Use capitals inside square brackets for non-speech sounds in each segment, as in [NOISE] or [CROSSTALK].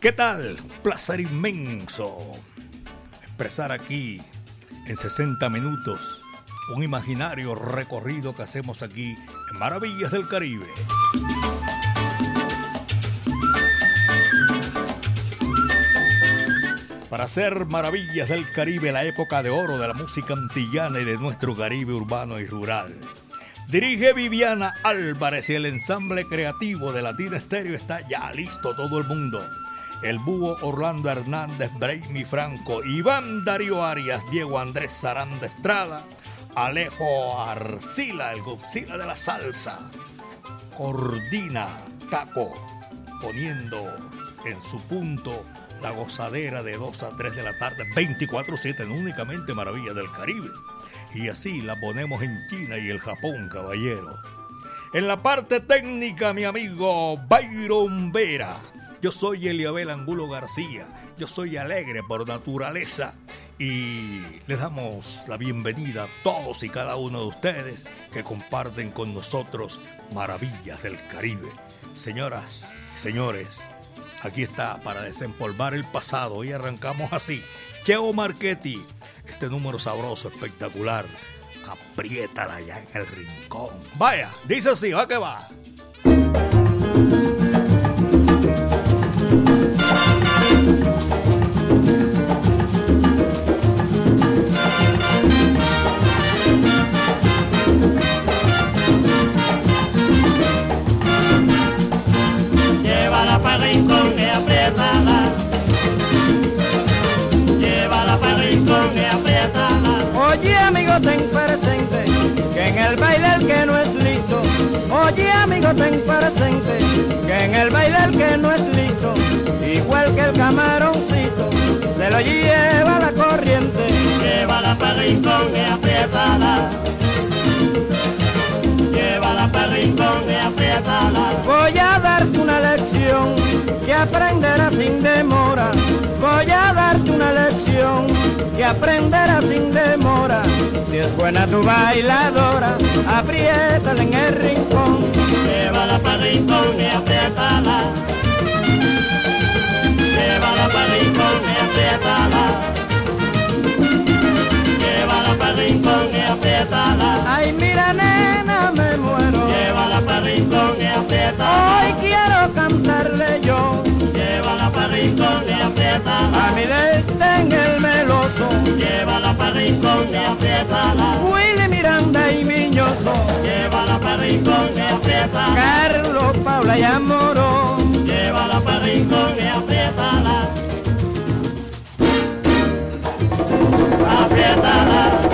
¿Qué tal? Placer inmenso expresar aquí en 60 minutos un imaginario recorrido que hacemos aquí en Maravillas del Caribe. Para hacer Maravillas del Caribe, la época de oro de la música antillana y de nuestro Caribe urbano y rural. Dirige Viviana Álvarez y el ensamble creativo de Latina Estéreo está ya listo todo el mundo. El búho Orlando Hernández, Braimi Franco, Iván Darío Arias, Diego Andrés Saranda Estrada, Alejo Arcila, el Gupsila de la salsa. Coordina Caco, poniendo en su punto la gozadera de 2 a 3 de la tarde, 24-7 en únicamente Maravilla del Caribe. Y así la ponemos en China y el Japón, caballeros. En la parte técnica, mi amigo Byron Vera. Yo soy Eliabel Angulo García. Yo soy alegre por naturaleza y les damos la bienvenida a todos y cada uno de ustedes que comparten con nosotros maravillas del Caribe. Señoras y señores, aquí está para desempolvar el pasado y arrancamos así. Cheo Marchetti, este número sabroso, espectacular. Apriétala ya en el rincón. Vaya, dice así, va que va. Ten presente que en el baile el que no es listo. Igual que el camaroncito se lo lleva la corriente. Llévala para rincón y apriétala. Llévala para rincón y apriétala. Voy a darte una lección que aprenderás sin demora. Voy a darte una lección que aprenderás sin demora. Si es buena tu bailadora, apriétala en el rincón. Llévala para rincón y apriétala. Llévala para rincón y apriétala. Llévala para rincón y apriétala. Ay, mira nena, me muero. Llévala para rincón y apriétala. Hoy quiero cantarle yo Llévala para rincón y apriétala. a mi en el meloso. Llévala para rincón y apriétala. Willy y Miñoso. Llévala para rincón y apriétala. Carlos, Paula y Amoró. Llévala para rincón y. Apriétala. Apriétala.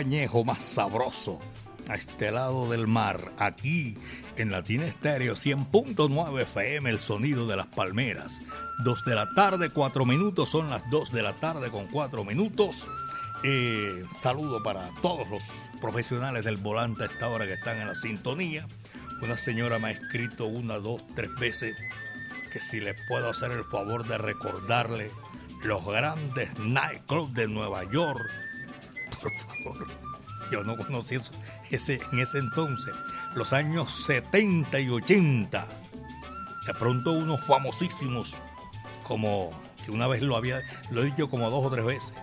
Añejo más sabroso. a este lado del mar, aquí en Latina Estéreo 100.9 FM, el sonido de las palmeras. 2 de la tarde, 4 minutos, son las 2 de la tarde con 4 minutos. Eh, saludo para todos los profesionales del volante a esta hora que están en la sintonía. Una señora me ha escrito una, dos, tres veces que si les puedo hacer el favor de recordarle los grandes nightclubs de Nueva York. Por favor, yo no conocí eso ese, en ese entonces, los años 70 y 80. De pronto unos famosísimos, como que una vez lo había, lo he dicho como dos o tres veces,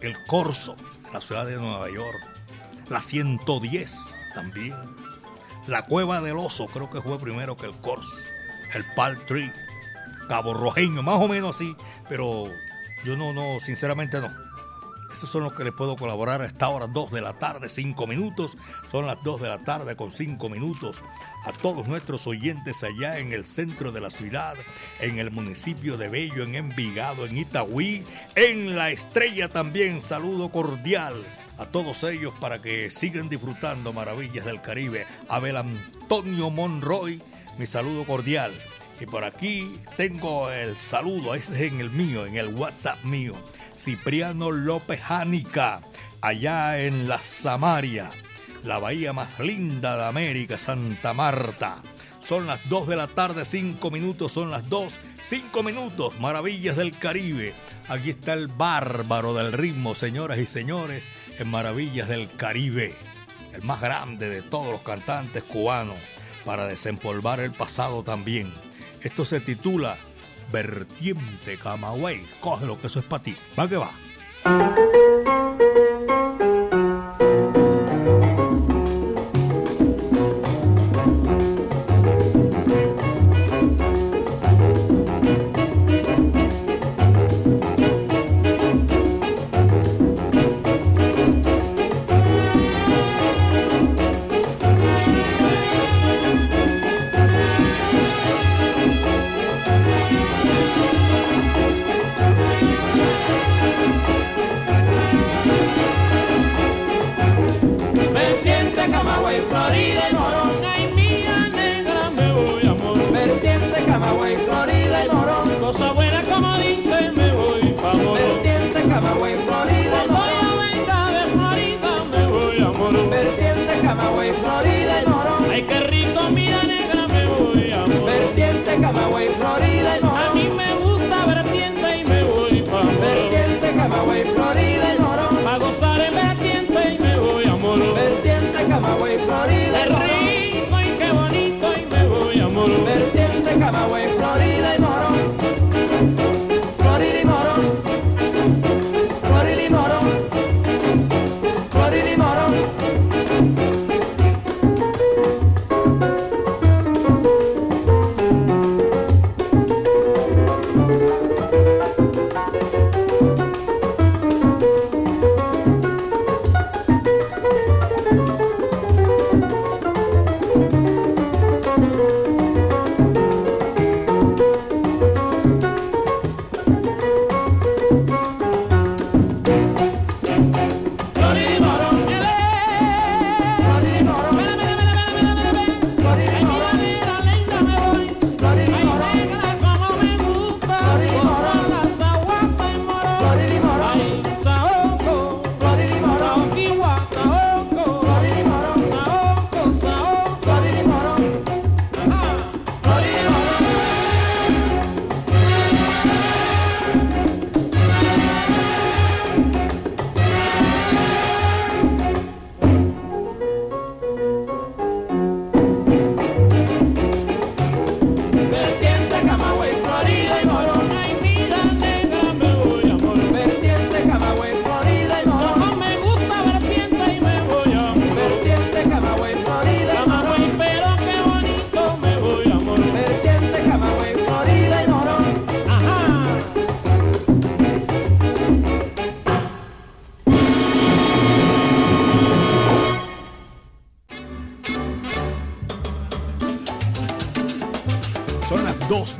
el Corso, la ciudad de Nueva York, la 110 también, la Cueva del Oso, creo que fue primero que el Corso, el Pal Tree, Cabo Rojeño, más o menos así, pero yo no, no, sinceramente no. Esos son los que les puedo colaborar a esta hora, 2 de la tarde, 5 minutos. Son las 2 de la tarde con 5 minutos. A todos nuestros oyentes allá en el centro de la ciudad, en el municipio de Bello, en Envigado, en Itagüí, en La Estrella también. Saludo cordial a todos ellos para que sigan disfrutando maravillas del Caribe. Abel Antonio Monroy, mi saludo cordial. Y por aquí tengo el saludo, ese es en el mío, en el WhatsApp mío. Cipriano López Jánica, allá en la Samaria, la bahía más linda de América, Santa Marta. Son las 2 de la tarde, 5 minutos, son las 2, 5 minutos, maravillas del Caribe. Aquí está el bárbaro del ritmo, señoras y señores, en Maravillas del Caribe, el más grande de todos los cantantes cubanos, para desempolvar el pasado también. Esto se titula Vertiente Camagüey. Cógelo que eso es para ti. Va que va.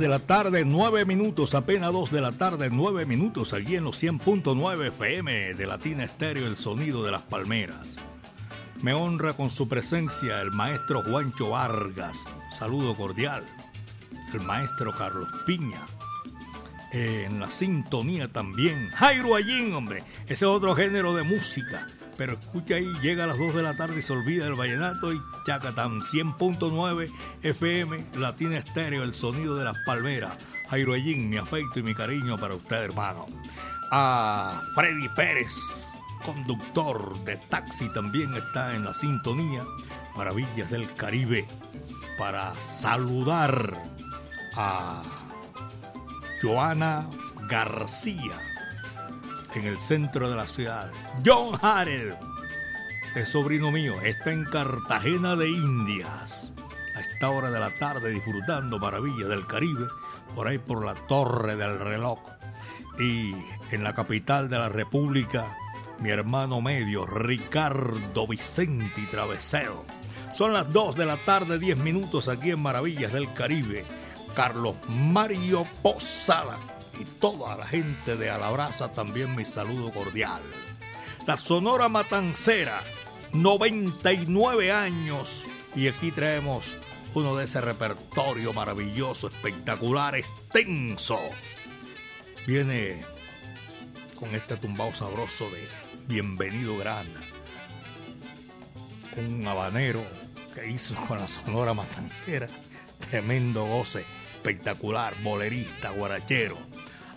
De la tarde, 9 minutos, apenas 2 de la tarde, 9 minutos, aquí en los 100.9 FM de Latina Estéreo, el sonido de las palmeras. Me honra con su presencia el maestro Juancho Vargas. Saludo cordial. El maestro Carlos Piña. en la sintonía también. Jairo Allín, hombre. Ese es otro género de música. Pero escucha ahí, llega a las 2 de la tarde y se olvida del vallenato y Chacatán 100.9 FM, Latina Estéreo, el sonido de las palmeras. Jairo Allín, mi afecto y mi cariño para usted, hermano. A Freddy Pérez, conductor de taxi, también está en la sintonía. Maravillas del Caribe. Para saludar a Joana García en el centro de la ciudad. John Harrell es sobrino mío, está en Cartagena de Indias a esta hora de la tarde disfrutando maravillas del Caribe por ahí por la torre del reloj y en la capital de la República mi hermano medio Ricardo Vicente Travesero. Son las 2 de la tarde, 10 minutos aquí en Maravillas del Caribe. Carlos Mario Posada y toda la gente de Alabraza también mi saludo cordial. La Sonora Matancera, 99 años y aquí traemos uno de ese repertorio maravilloso, espectacular, extenso. Viene con este tumbao sabroso de Bienvenido Grande. Un habanero que hizo con la Sonora Matancera. Tremendo goce, espectacular, bolerista, guarachero.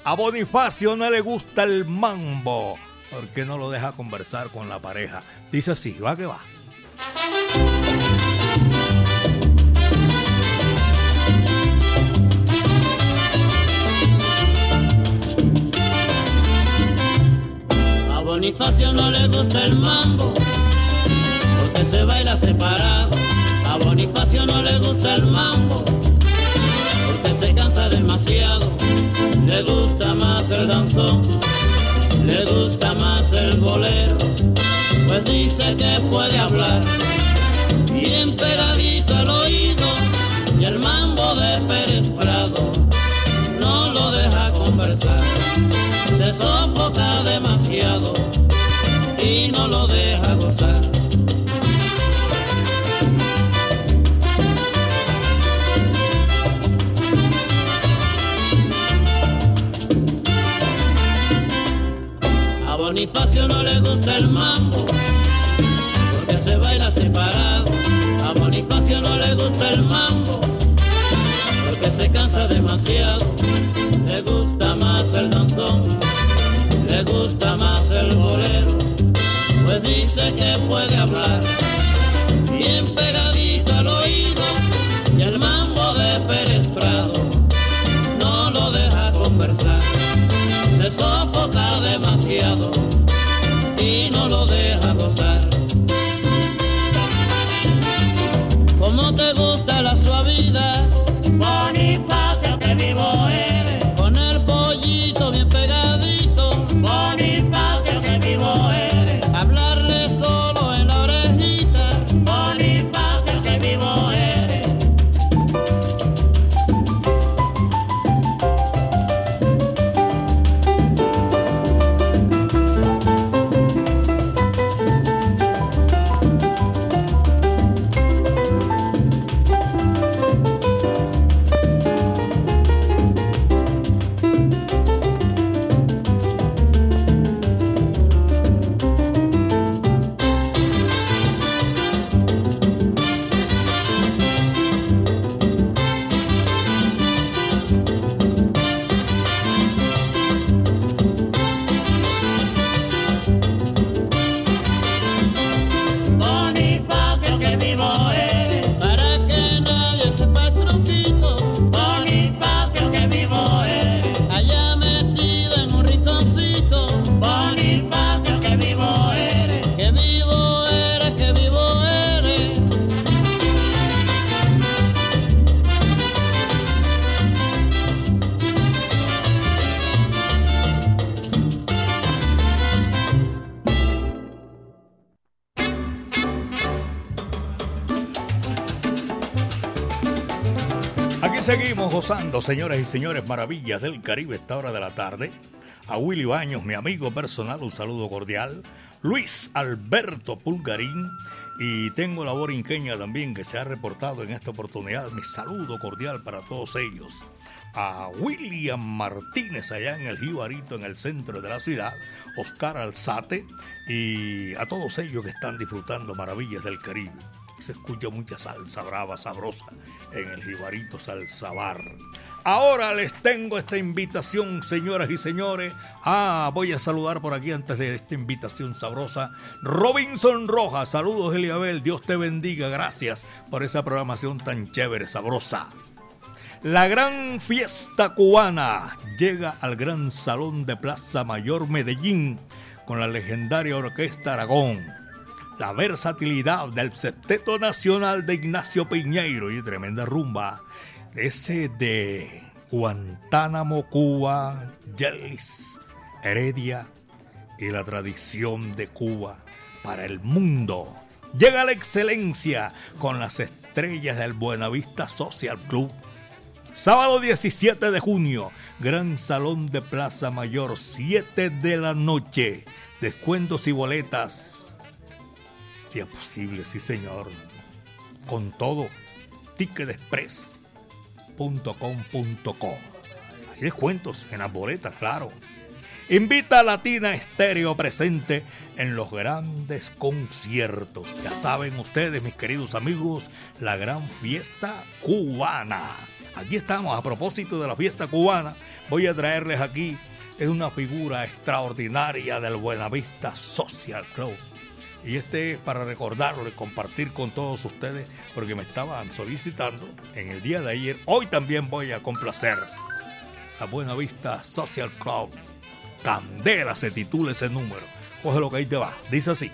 A Bonifacio no le gusta el mambo, porque no lo deja conversar con la pareja. Dice así, va que va. A Bonifacio no le gusta el mambo, porque se baila separado. Le gusta más el bolero, pues dice que puede hablar no gozando, señoras y señores, maravillas del Caribe esta hora de la tarde. A Willy Baños, mi amigo personal, un saludo cordial. Luis Alberto Pulgarín Y tengo la borinqueña también que se ha reportado en esta oportunidad. Mi saludo cordial para todos ellos. A William Martínez allá en el Jibarito, en el centro de la ciudad. Oscar Alzate y a todos ellos que están disfrutando maravillas del Caribe. Se escucha mucha salsa brava, sabrosa en el Jibarito Salsabar. Ahora les tengo esta invitación, señoras y señores. Ah, voy a saludar por aquí antes de esta invitación sabrosa. Robinson Rojas, saludos Eliabel, Dios te bendiga, gracias por esa programación tan chévere, sabrosa. La gran fiesta cubana llega al gran salón de Plaza Mayor Medellín con la legendaria Orquesta Aragón. La versatilidad del Septeto Nacional de Ignacio Piñeiro y tremenda rumba ese de Guantánamo, Cuba, Yelis, Heredia y la tradición de Cuba para el mundo. Llega la excelencia con las estrellas del Buenavista Social Club. Sábado 17 de junio, Gran Salón de Plaza Mayor, 7 de la noche. Descuentos y boletas. Si posible, sí señor. Con todo, Ticket Express com.co. Hay descuentos en las boletas, claro. Invita a Latina Estéreo presente en los grandes conciertos. Ya saben ustedes, mis queridos amigos, la gran fiesta cubana. Aquí estamos, a propósito de la fiesta cubana, voy a traerles aquí una figura extraordinaria del Buenavista Social Club. Y este es para recordarlo y compartir con todos ustedes, porque me estaban solicitando en el día de ayer. Hoy también voy a complacer la Buena Vista Social Club. Candela se titula ese número. Coge lo que ahí te va. Dice así.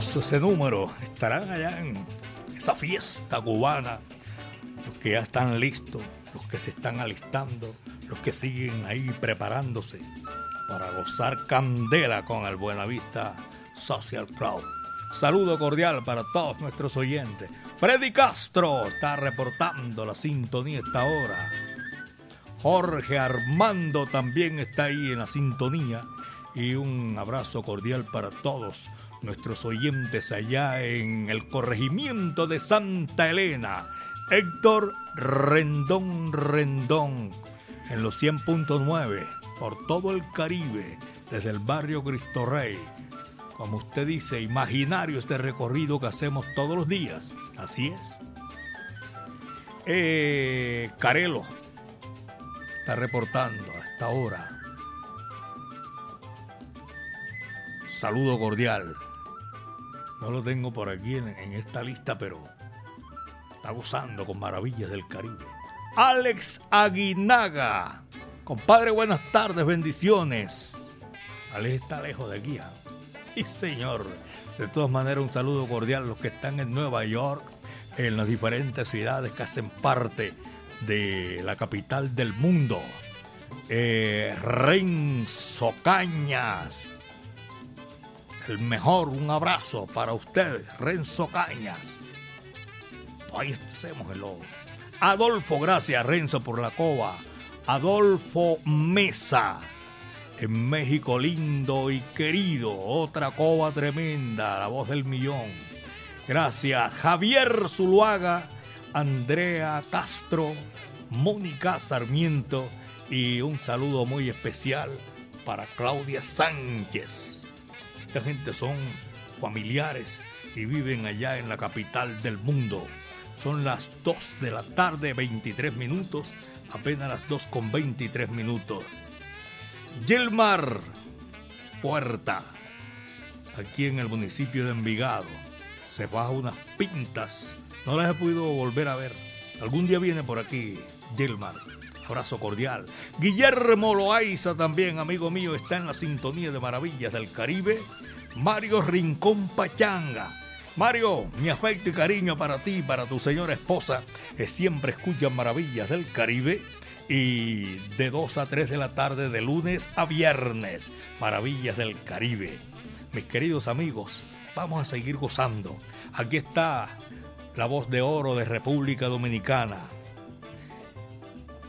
2, ese número, estarán allá en esa fiesta cubana. Los que ya están listos, los que se están alistando, los que siguen ahí preparándose para gozar candela con el Buenavista Social Club. Saludo cordial para todos nuestros oyentes. Freddy Castro está reportando la sintonía esta hora. Jorge Armando también está ahí en la sintonía. Y un abrazo cordial para todos nuestros oyentes allá en el corregimiento de Santa Elena. Héctor Rendón Rendón en los 100.9 por todo el Caribe, desde el barrio Cristo Rey. Como usted dice, imaginario este recorrido que hacemos todos los días. Así es. Eh, Carelo está reportando a esta hora. Saludo cordial. No lo tengo por aquí en, esta lista, pero está gozando con maravillas del Caribe. Alex Aguinaga. Compadre, buenas tardes, bendiciones. Alex está lejos de aquí. ¿ah? Y señor, de todas maneras un saludo cordial a los que están en Nueva York, en las diferentes ciudades que hacen parte de la capital del mundo. Eh, Renzo Cañas. El mejor, un abrazo para ustedes, Renzo Cañas. Ahí hacemos el logo. Adolfo, gracias Renzo por la coba. Adolfo Mesa. En México lindo y querido. Otra coba tremenda. La voz del millón. Gracias. Javier Zuluaga. Andrea Castro. Mónica Sarmiento. Y un saludo muy especial para Claudia Sánchez. Esta gente son familiares y viven allá en la capital del mundo. Son las 2 de la tarde, 23 minutos, apenas las 2 con 23 minutos. Yelmar Puerta, aquí en el municipio de Envigado, se baja unas pintas. No las he podido volver a ver. Algún día viene por aquí Yelmar. Abrazo cordial. Guillermo Loaiza también, amigo mío, está en la sintonía de Maravillas del Caribe. Mario Rincón Pachanga. Mario, mi afecto y cariño para ti para tu señora esposa, que siempre escuchan Maravillas del Caribe. Y de 2 a 3 de la tarde, de lunes a viernes, Maravillas del Caribe. Mis queridos amigos, vamos a seguir gozando. Aquí está la voz de oro de República Dominicana.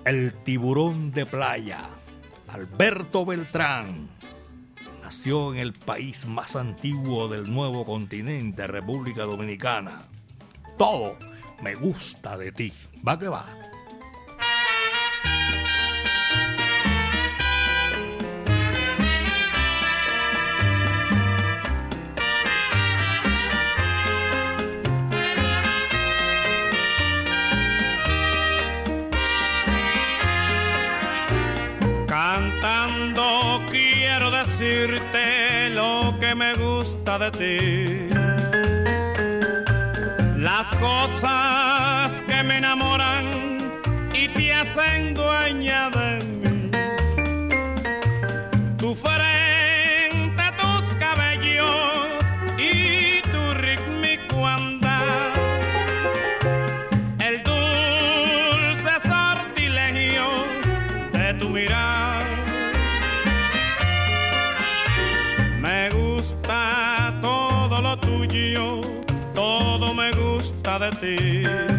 El tiburón de playa, Alberto Beltrán nació en el país más antiguo del nuevo continente, República Dominicana. Todo me gusta de ti. Va que va. De ti. Las cosas que me enamoran y te hacen dueña de gusta de ti.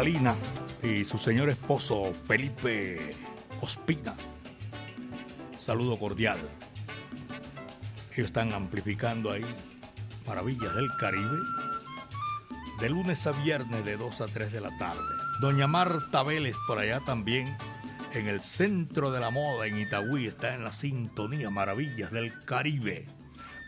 Catalina y su señor esposo Felipe Ospina. Saludo cordial. Ellos están amplificando ahí Maravillas del Caribe de lunes a viernes de 2 a 3 de la tarde. Doña Marta Vélez por allá también en el centro de la moda en Itagüí está en la sintonía Maravillas del Caribe.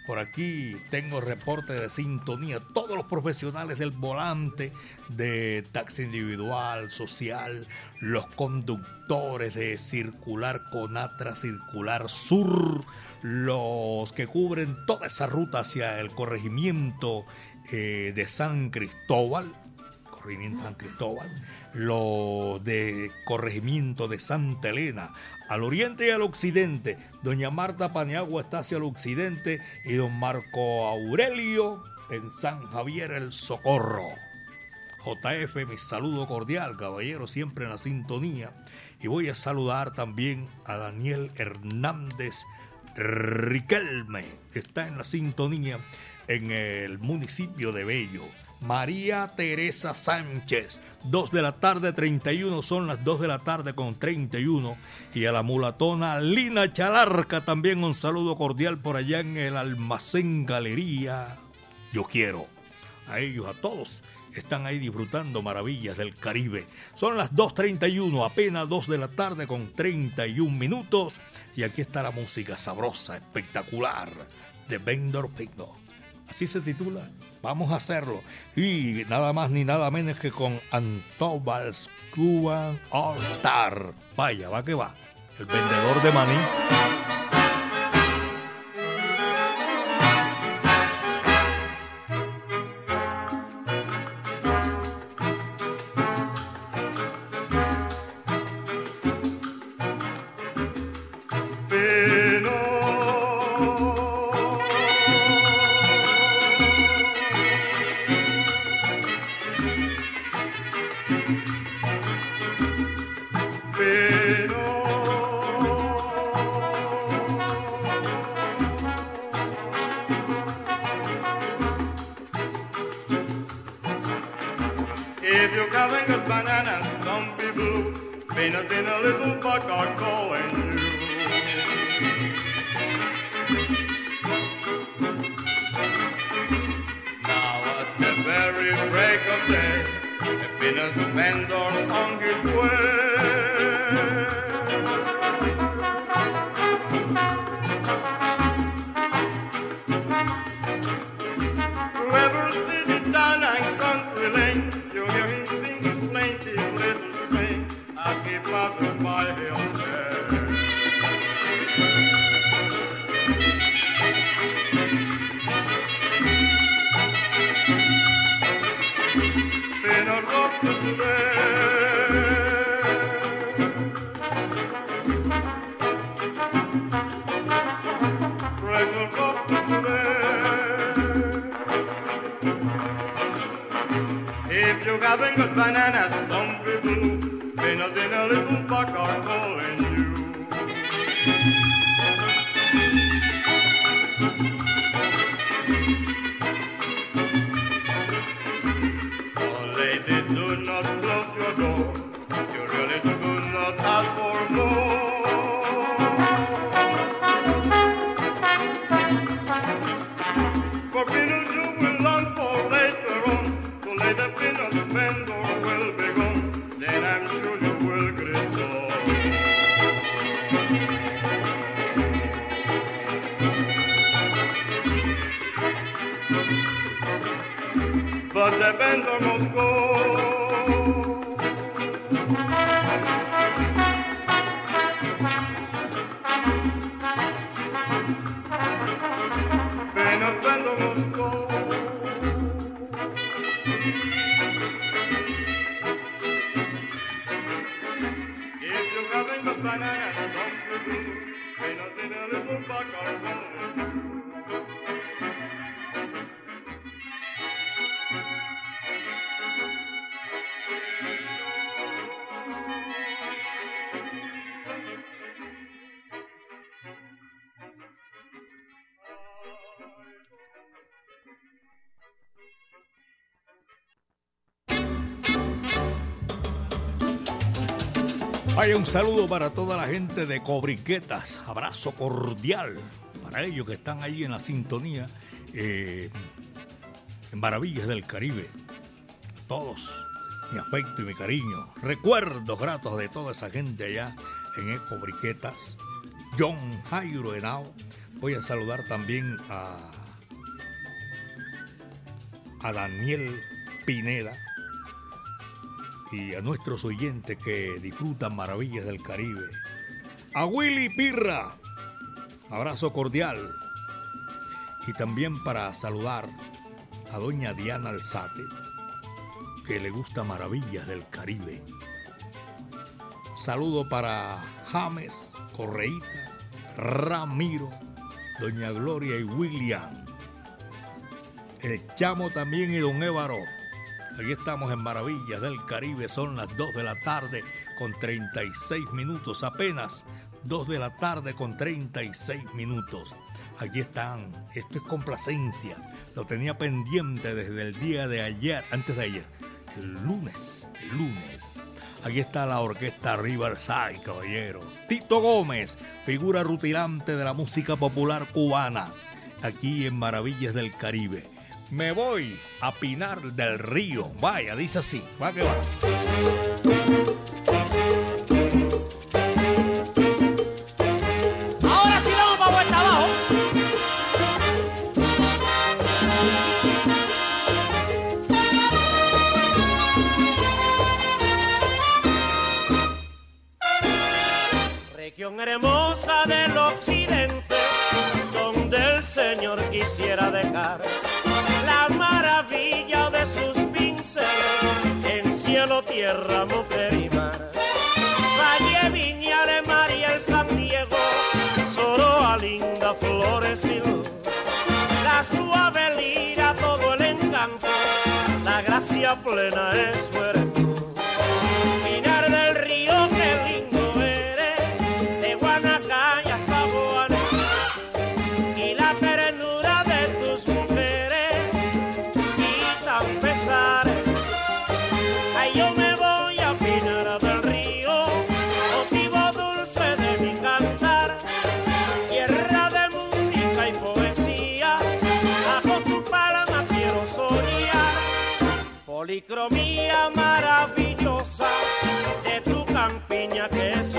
Por aquí tengo reporte de sintonía. Todos los profesionales del volante, de taxi individual, social, los conductores de circular Conatra, circular sur, los que cubren toda esa ruta hacia el corregimiento eh, de San Cristóbal, corregimiento San Cristóbal, los de corregimiento de Santa Elena, al oriente y al occidente. Doña Marta Paniagua está hacia el occidente y don Marco Aurelio en San Javier el Socorro. JF, mi saludo cordial, caballero, siempre en la sintonía. Y voy a saludar también a Daniel Hernández Riquelme. Está en la sintonía en el municipio de Bello. María Teresa Sánchez, 2 de la tarde 31, son las 2 de la tarde con 31. Y a la mulatona Lina Chalarca también un saludo cordial por allá en el almacén Galería. Yo quiero a ellos, a todos. Están ahí disfrutando maravillas del Caribe. Son las 2.31, apenas 2 de la tarde con 31 minutos. Y aquí está la música sabrosa, espectacular de Vendor Pigno. Así se titula. Vamos a hacerlo. Y nada más ni nada menos que con Antobal's Cuban All Star. Vaya, va que va. El vendedor de maní. Bananas, don't be blue. Venus in a little buck are calling you. Now at the very break of day, Venus vendor's on his way. Un saludo para toda la gente de Cobriquetas. Abrazo cordial para ellos que están ahí en la sintonía. eh, en Maravillas del Caribe. Todos, mi afecto y mi cariño. Recuerdos gratos de toda esa gente allá en Eco Briquetas. John Jairo Henao. Voy a saludar también a Daniel Pineda y a nuestros oyentes que disfrutan maravillas del Caribe. A Willy Pirra, abrazo cordial. Y también para saludar a doña Diana Alzate, que le gusta maravillas del Caribe. Saludo para James, Correíta, Ramiro, doña Gloria y William. El Chamo también y don Évaro. Aquí estamos en Maravillas del Caribe, son las 2 de la tarde con 36 minutos, apenas 2 de la tarde con 36 minutos. Aquí están, esto es complacencia, lo tenía pendiente desde el día de ayer, antes de ayer, el lunes, el lunes. Aquí está la orquesta Riverside, caballero. Tito Gómez, figura rutilante de la música popular cubana, aquí en Maravillas del Caribe. Me voy a Pinar del Río. Vaya, dice así. Va que va. Tierra, mujer y mar. Valle, Viñales, María, el San Diego, Soroa, linda, flores y. La suave lira, todo el encanto, la gracia plena es Policromía maravillosa de tu campiña que es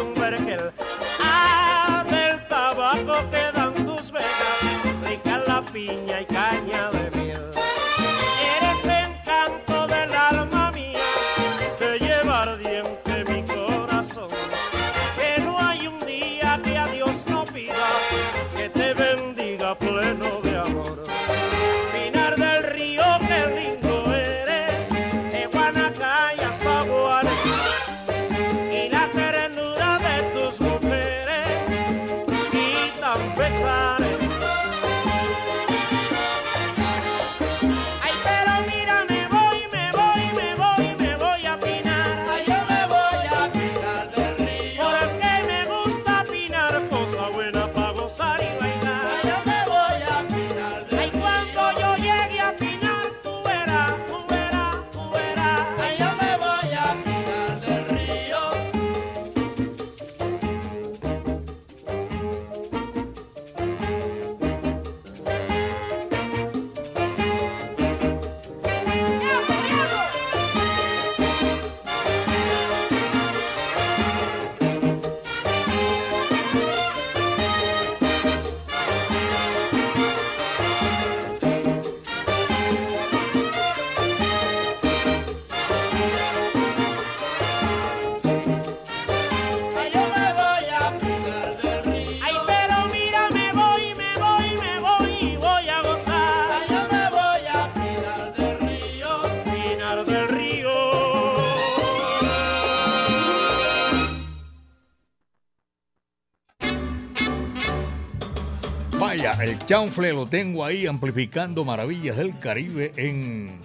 chanfle lo tengo ahí amplificando maravillas del Caribe en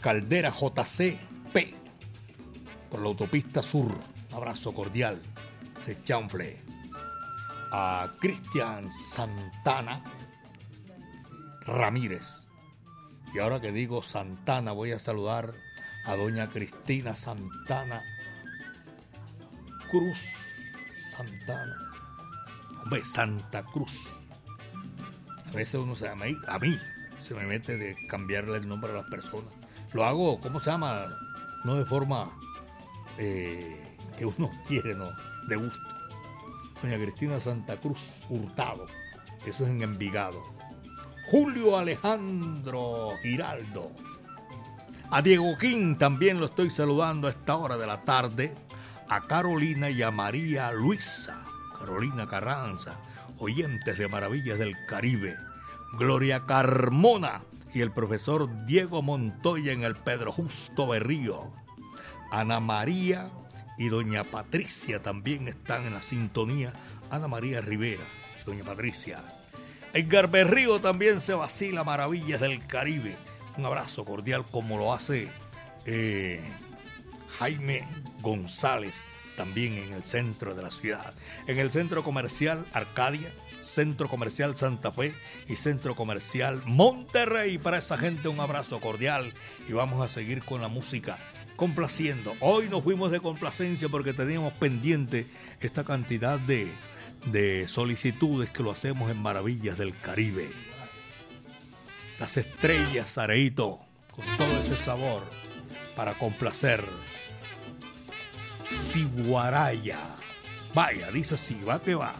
Caldera JCP por la autopista sur. Un abrazo cordial, el chanfle. A Cristian Santana Ramírez. Y ahora que digo Santana, voy a saludar a doña Cristina Santana Cruz Santana. Hombre, Santa Cruz. A veces uno se llama, a mí se me mete de cambiarle el nombre a las personas. Lo hago, ¿cómo se llama? No de forma eh, que uno [LAUGHS] quiere, no, de gusto. Doña Cristina Santa Cruz Hurtado, eso es en Envigado. Julio Alejandro Giraldo. A Diego King también lo estoy saludando a esta hora de la tarde. A Carolina y a María Luisa. Carolina Carranza, oyentes de Maravillas del Caribe. Gloria Carmona y el profesor Diego Montoya en el Pedro Justo Berrío. Ana María y doña Patricia también están en la sintonía. Ana María Rivera y doña Patricia. Edgar Berrío también se vacila Maravillas del Caribe. Un abrazo cordial como lo hace eh, Jaime González también en el centro de la ciudad. En el centro comercial Arcadia, Centro Comercial Santa Fe y Centro Comercial Monterrey. Para esa gente un abrazo cordial y vamos a seguir con la música complaciendo. Hoy nos fuimos de complacencia porque teníamos pendiente esta cantidad de, de solicitudes que lo hacemos en Maravillas del Caribe. Las estrellas, Areito, con todo ese sabor para complacer. Siguaraya. Vaya, dice así, va que va.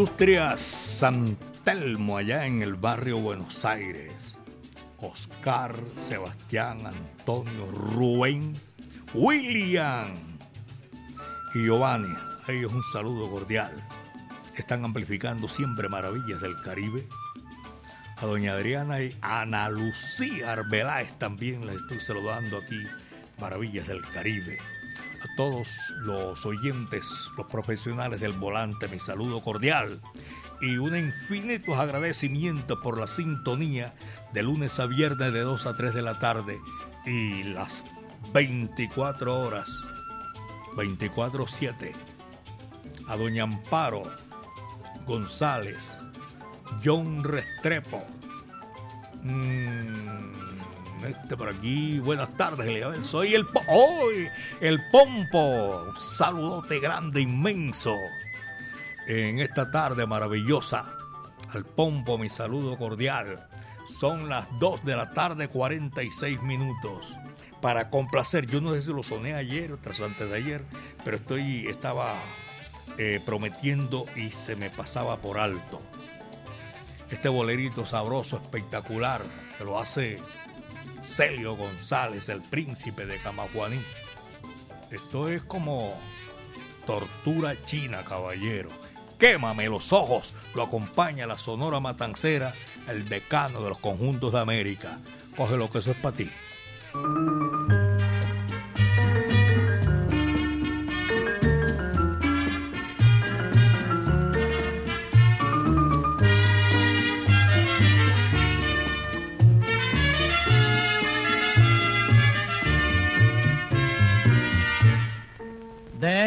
Industrias San Telmo, allá en el barrio Buenos Aires. Oscar, Sebastián, Antonio, Rubén, William y Giovanni. A ellos un saludo cordial. Están amplificando siempre maravillas del Caribe. A doña Adriana y Ana Lucía Arbeláez también les estoy saludando aquí. Maravillas del Caribe. A todos los oyentes, los profesionales del volante, mi saludo cordial y un infinito agradecimiento por la sintonía de lunes a viernes de 2 a 3 de la tarde y las 24 horas, 24-7. A doña Amparo González, John Restrepo, mm, este por aquí, buenas tardes, Eliabel. Soy el, hoy el Pompo. Un saludote grande, inmenso en esta tarde maravillosa. Al Pompo mi saludo cordial. Son las 2 de la tarde 46 minutos. Para complacer, yo no sé si lo soné ayer o tras antes de ayer, pero estoy, estaba eh, prometiendo y se me pasaba por alto. Este bolerito sabroso, espectacular, se lo hace Celio González, el príncipe de Camajuaní. Esto es como tortura china, caballero. Quémame los ojos. Lo acompaña la Sonora Matancera, el decano de los conjuntos de América. Coge lo que eso es para ti.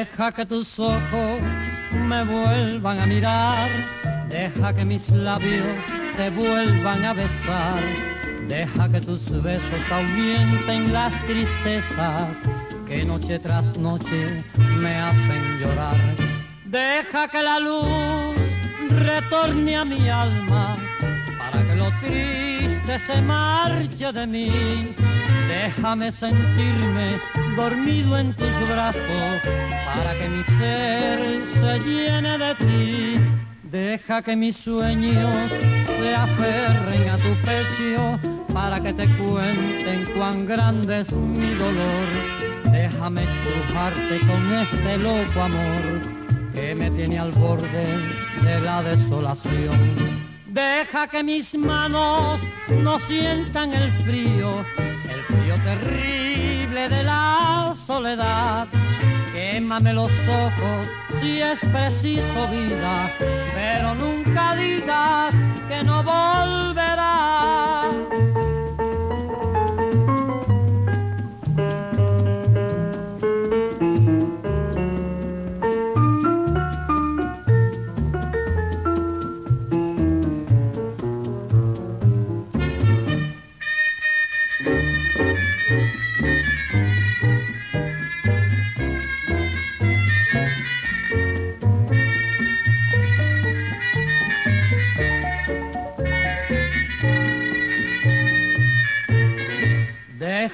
Deja que tus ojos me vuelvan a mirar, deja que mis labios te vuelvan a besar, deja que tus besos ahuyenten las tristezas que noche tras noche me hacen llorar. Deja que la luz retorne a mi alma para que lo triste se marche de mí. Déjame sentirme dormido en tus brazos para que mi ser se llene de ti. Deja que mis sueños se aferren a tu pecho para que te cuenten cuán grande es mi dolor. Déjame estrujarte con este loco amor que me tiene al borde de la desolación. Deja que mis manos no sientan el frío, frío terrible de la soledad. Quémame los ojos si es preciso vida, pero nunca digas que no volverás.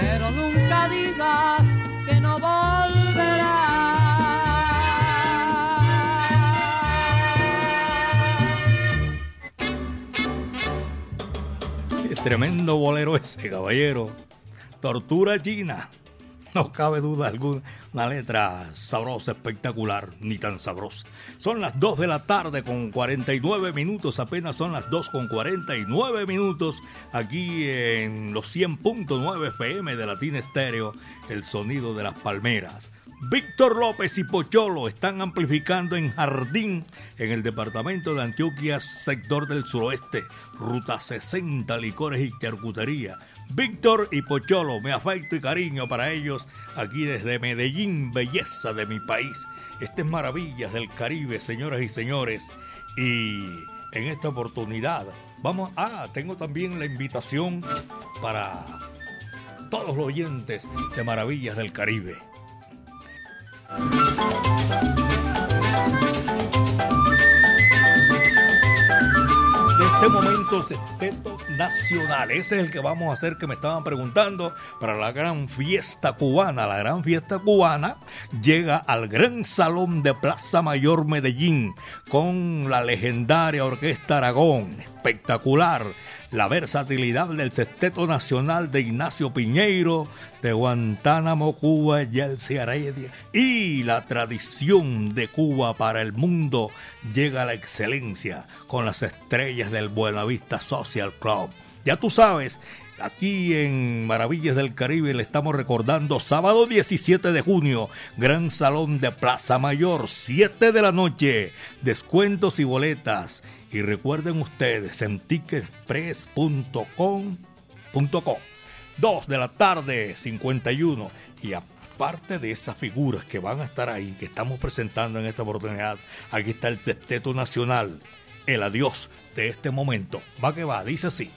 pero nunca digas que no volverás. Es tremendo bolero ese, caballero. Tortura china. No cabe duda alguna, una letra sabrosa, espectacular, ni tan sabrosa. Son las 2 de la tarde con 49 minutos, apenas son las 2 con 49 minutos, aquí en los 100.9 FM de Latina Estéreo, el sonido de las palmeras. Víctor López y Pocholo están amplificando en Jardín, en el departamento de Antioquia, sector del suroeste, ruta 60, licores y charcutería Víctor y Pocholo, me afecto y cariño para ellos aquí desde Medellín, belleza de mi país. Estas maravillas del Caribe, señoras y señores. Y en esta oportunidad vamos, ah, tengo también la invitación para todos los oyentes de Maravillas del Caribe. Este momento sexteto nacional. Ese es el que vamos a hacer que me estaban preguntando para la gran fiesta cubana. La gran fiesta cubana llega al gran salón de Plaza Mayor Medellín con la legendaria Orquesta Aragón. Espectacular la versatilidad del sexteto nacional de Ignacio Piñeiro, de Guantánamo, Cuba, Yeltsin Heredia y la tradición de Cuba para el mundo llega a la excelencia con las estrellas del Buenavista Social Club. Ya tú sabes, Aquí en Maravillas del Caribe le estamos recordando sábado 17 de junio, Gran Salón de Plaza Mayor, 7 de la noche, descuentos y boletas. Y recuerden ustedes en ticketpress.com.com. 2 de la tarde, 51. Y aparte de esas figuras que van a estar ahí, que estamos presentando en esta oportunidad, aquí está el Testeto Nacional, el adiós de este momento. Va que va, dice así.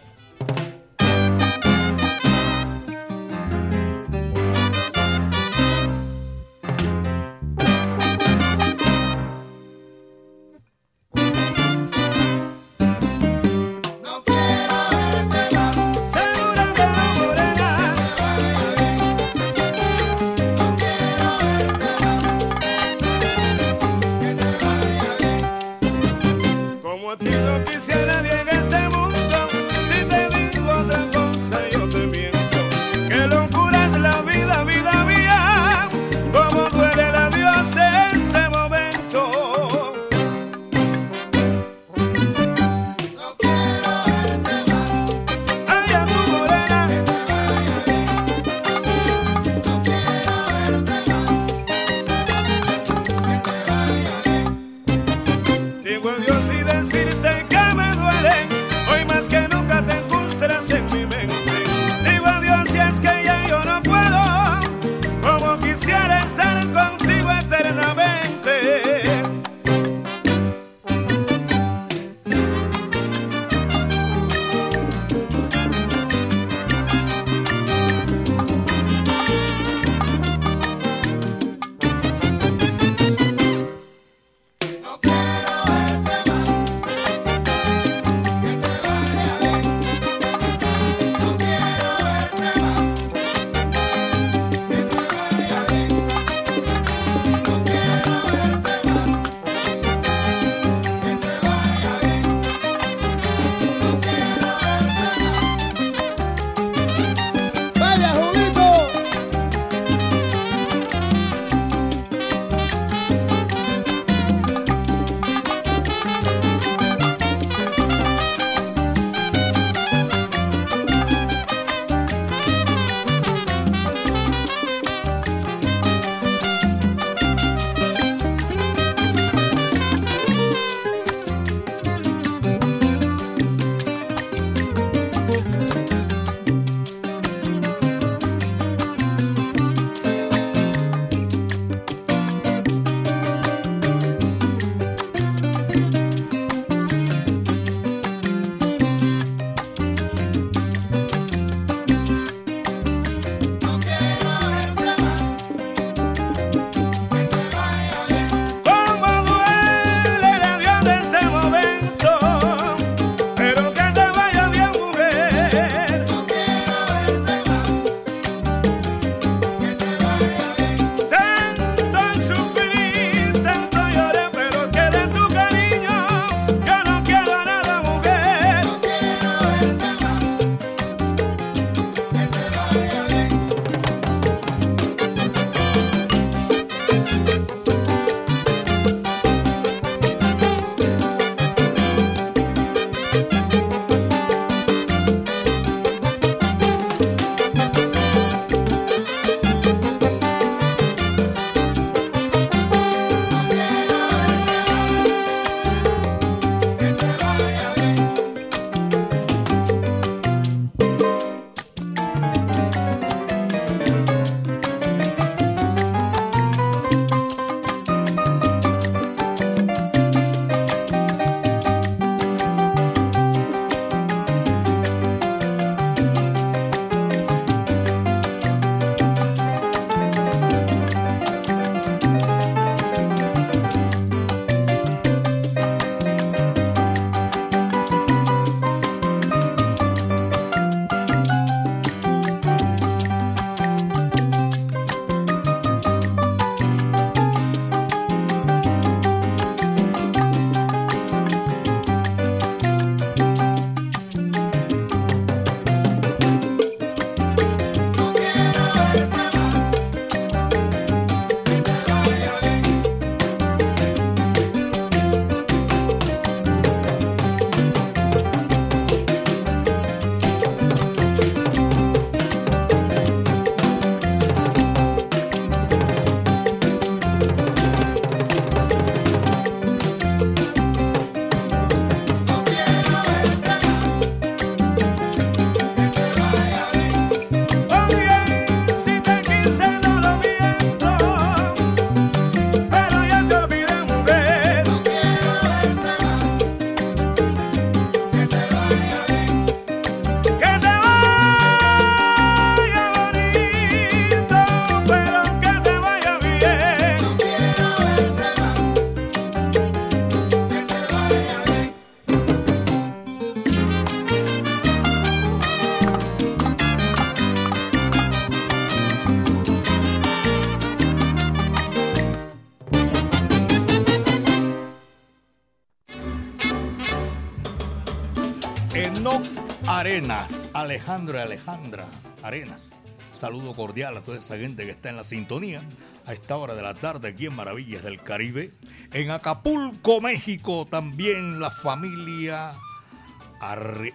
Arenas, Alejandro y Alejandra Arenas. Saludo cordial a toda esa gente que está en la sintonía a esta hora de la tarde aquí en Maravillas del Caribe. En Acapulco, México, también la familia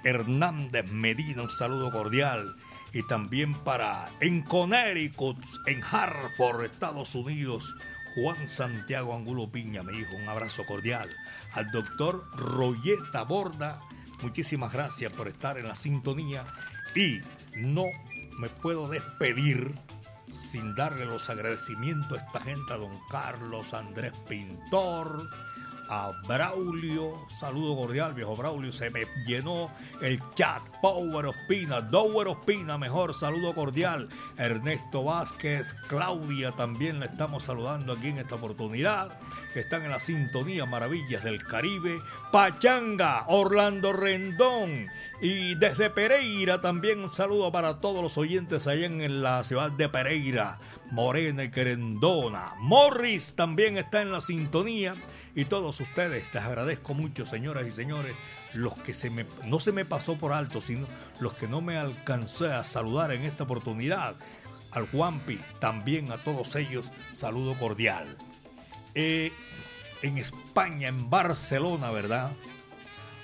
Hernández Medina, un saludo cordial. Y también para en Connecticut, en Hartford, Estados Unidos, Juan Santiago Angulo Piña me dijo un abrazo cordial. Al doctor Royeta Borda, muchísimas gracias por estar en la sintonía. Y no me puedo despedir sin darle los agradecimientos a esta gente, a don Carlos Andrés Pintor, a Braulio, saludo cordial, viejo Braulio, se me llenó el chat, Power Ospina, Dower Ospina, mejor saludo cordial, Ernesto Vázquez, Claudia, también le estamos saludando aquí en esta oportunidad, están en la sintonía Maravillas del Caribe, Pachanga, Orlando Rendón, y desde Pereira también un saludo para todos los oyentes allá en la ciudad de Pereira, Morena y Querendona, Morris también está en la sintonía, y todos ustedes. Les agradezco mucho, señoras y señores, los que se me, no se me pasó por alto, sino los que no me alcancé a saludar en esta oportunidad. Al Juanpi, también a todos ellos, saludo cordial. Eh, en España, en Barcelona, ¿verdad?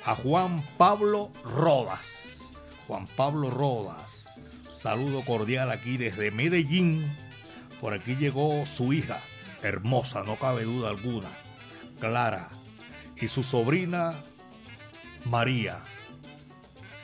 A Juan Pablo Rodas. Juan Pablo Rodas. Saludo cordial aquí desde Medellín. Por aquí llegó su hija, hermosa, no cabe duda alguna Clara y su sobrina María.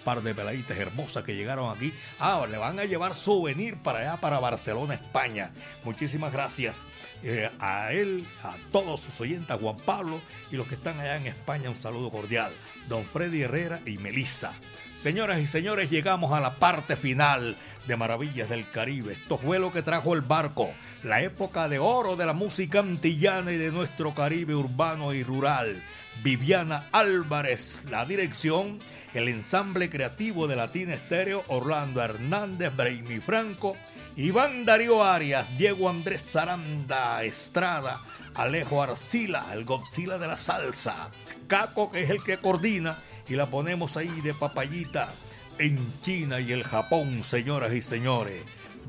Par de peladitas hermosas que llegaron aquí. Ah, le van a llevar souvenir para allá, para Barcelona, España. Muchísimas gracias eh, a él, a todos sus oyentes, Juan Pablo y los que están allá en España. Un saludo cordial. Don Freddy Herrera y Melissa. Señoras y señores, llegamos a la parte final de Maravillas del Caribe. Esto fue lo que trajo el barco, la época de oro de la música antillana y de nuestro Caribe urbano y rural. Viviana Álvarez, la dirección, el ensamble creativo de Latina Estéreo, Orlando Hernández, Braimi Franco, Iván Darío Arias, Diego Andrés Zaranda Estrada, Alejo Arcila, el Godzilla de la salsa, Caco, que es el que coordina, y la ponemos ahí de papayita en China y el Japón, señoras y señores.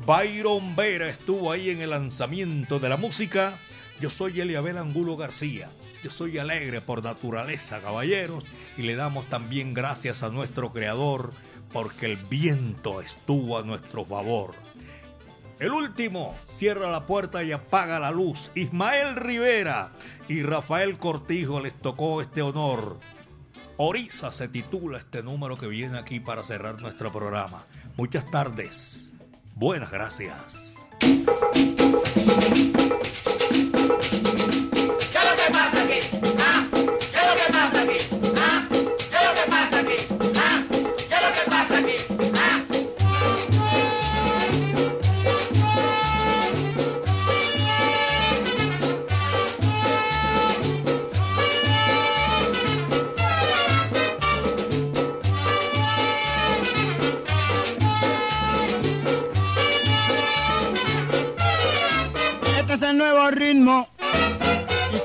Byron Vera estuvo ahí en el lanzamiento de la música. Yo soy Eliabel Angulo García. Yo soy alegre por naturaleza, caballeros, y le damos también gracias a nuestro Creador porque el viento estuvo a nuestro favor. El último cierra la puerta y apaga la luz. Ismael Rivera y Rafael Cortijo les tocó este honor. Orisa se titula este número que viene aquí para cerrar nuestro programa. Muchas tardes. Buenas gracias.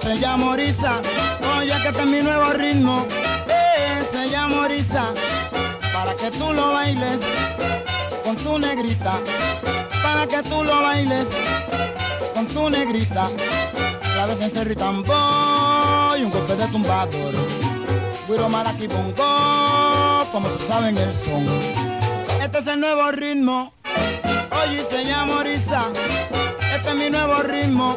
Se llama Orisa. Oye, que este es mi nuevo ritmo, eh, se llama Orisa. Para que tú lo bailes con tu negrita. Para que tú lo bailes con tu negrita. La vez en Cerri tambor y un golpe de tumbador. Guiro maraqui bongo, como se saben el son. Este es el nuevo ritmo, oye, se llama Orisa. Este es mi nuevo ritmo,